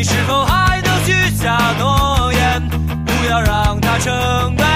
你是否还能许下诺言不要让他成为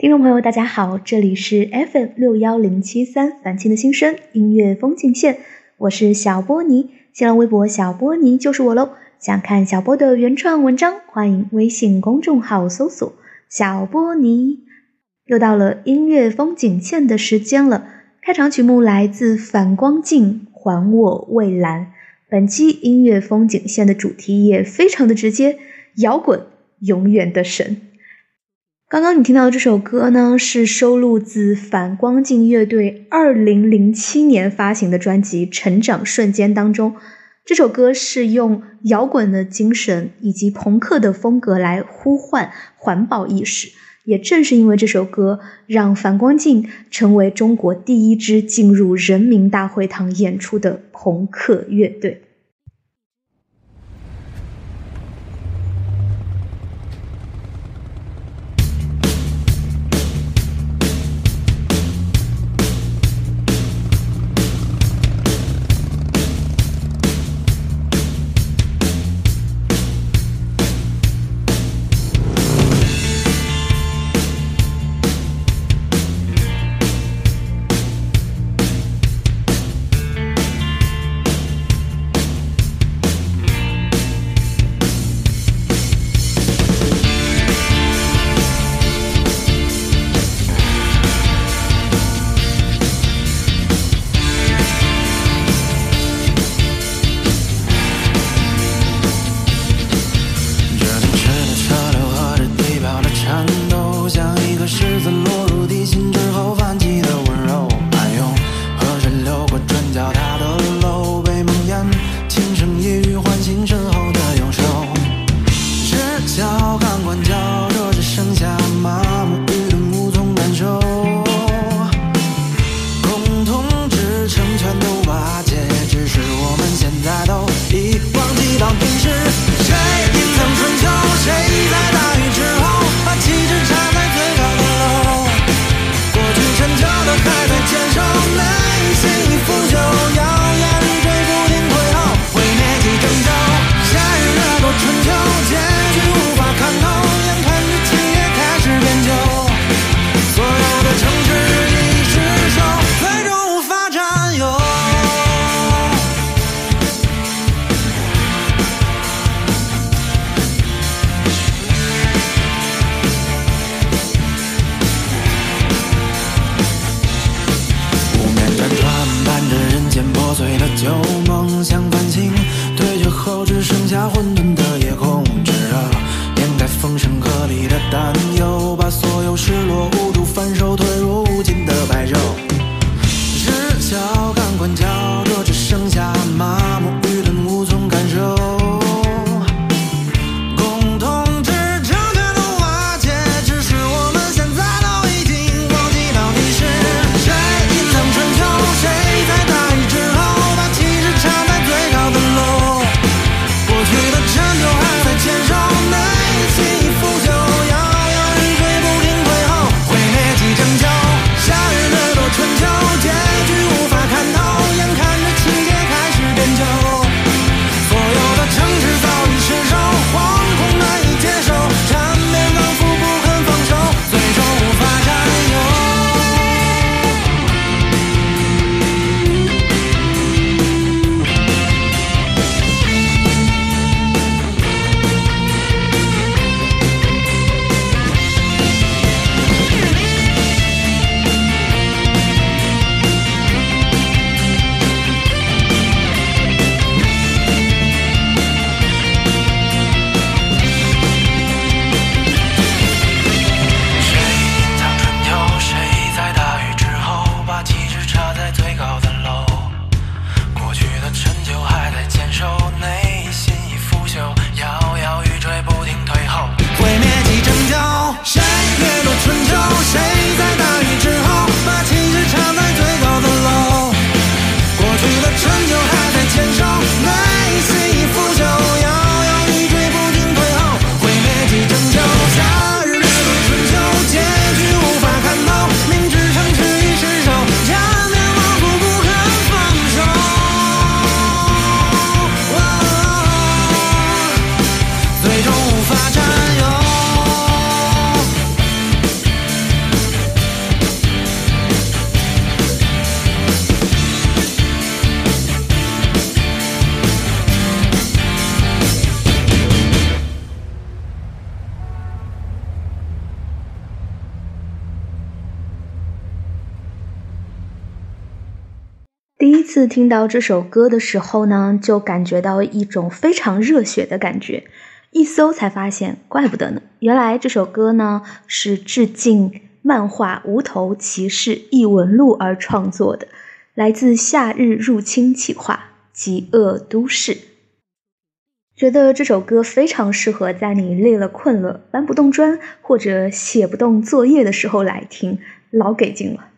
听众朋友，大家好，这里是 FM 六幺零七三凡青的心声音乐风景线，我是小波尼，新浪微博小波尼就是我喽。想看小波的原创文章，欢迎微信公众号搜索小波尼。又到了音乐风景线的时间了，开场曲目来自反光镜，还我蔚蓝。本期音乐风景线的主题也非常的直接，摇滚永远的神。刚刚你听到的这首歌呢，是收录自反光镜乐队二零零七年发行的专辑《成长瞬间》当中。这首歌是用摇滚的精神以及朋克的风格来呼唤环保意识。也正是因为这首歌，让反光镜成为中国第一支进入人民大会堂演出的朋克乐队。只剩下混沌。次听到这首歌的时候呢，就感觉到一种非常热血的感觉。一搜才发现，怪不得呢，原来这首歌呢是致敬漫画《无头骑士异闻录》而创作的，来自《夏日入侵企划》《极恶都市》。觉得这首歌非常适合在你累了、困了、搬不动砖或者写不动作业的时候来听，老给劲了。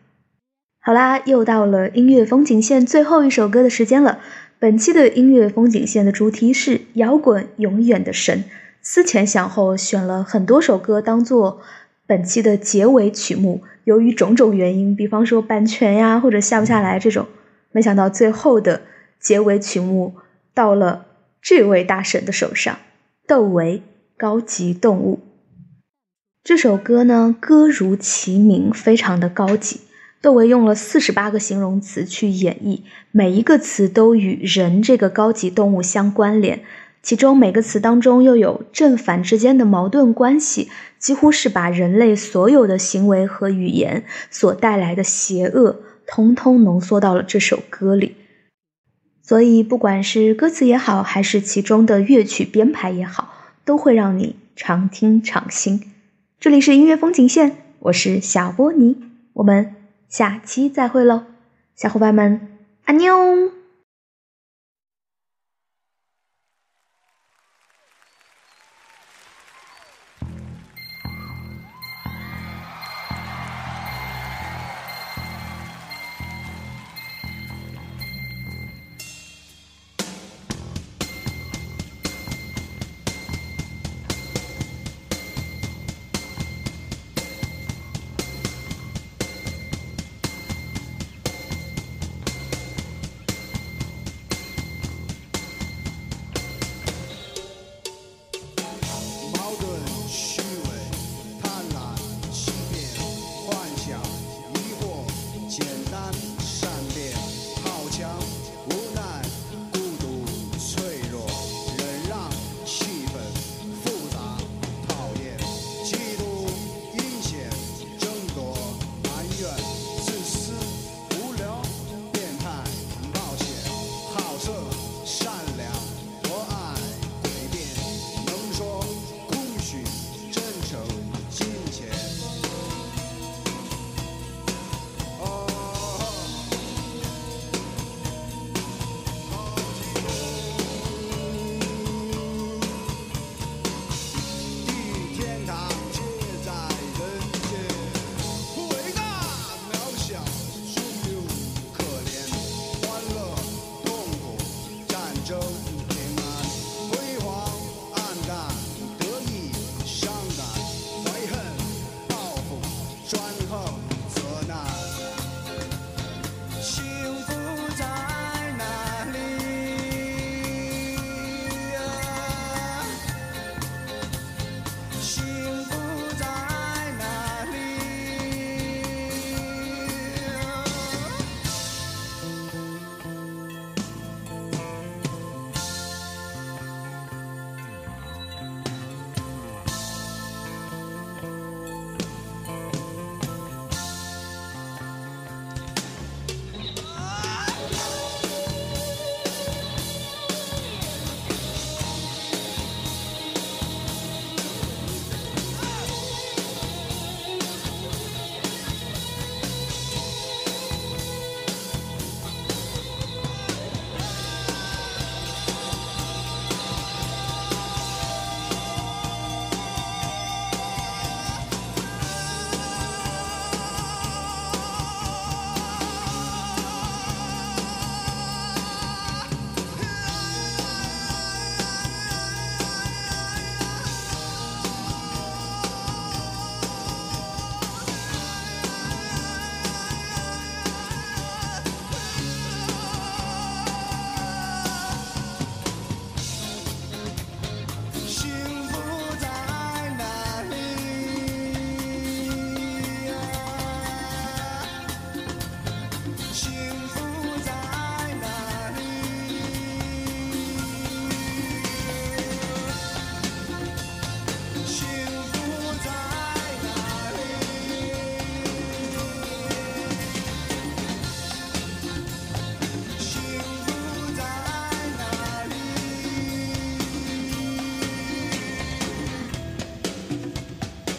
好啦，又到了音乐风景线最后一首歌的时间了。本期的音乐风景线的主题是摇滚永远的神。思前想后，选了很多首歌当做本期的结尾曲目。由于种种原因，比方说版权呀，或者下不下来这种，没想到最后的结尾曲目到了。这位大神的手上，窦唯高级动物这首歌呢，歌如其名，非常的高级。窦唯用了四十八个形容词去演绎，每一个词都与人这个高级动物相关联，其中每个词当中又有正反之间的矛盾关系，几乎是把人类所有的行为和语言所带来的邪恶，通通浓缩到了这首歌里。所以，不管是歌词也好，还是其中的乐曲编排也好，都会让你常听常新。这里是音乐风景线，我是小波尼，我们下期再会喽，小伙伴们，阿妞。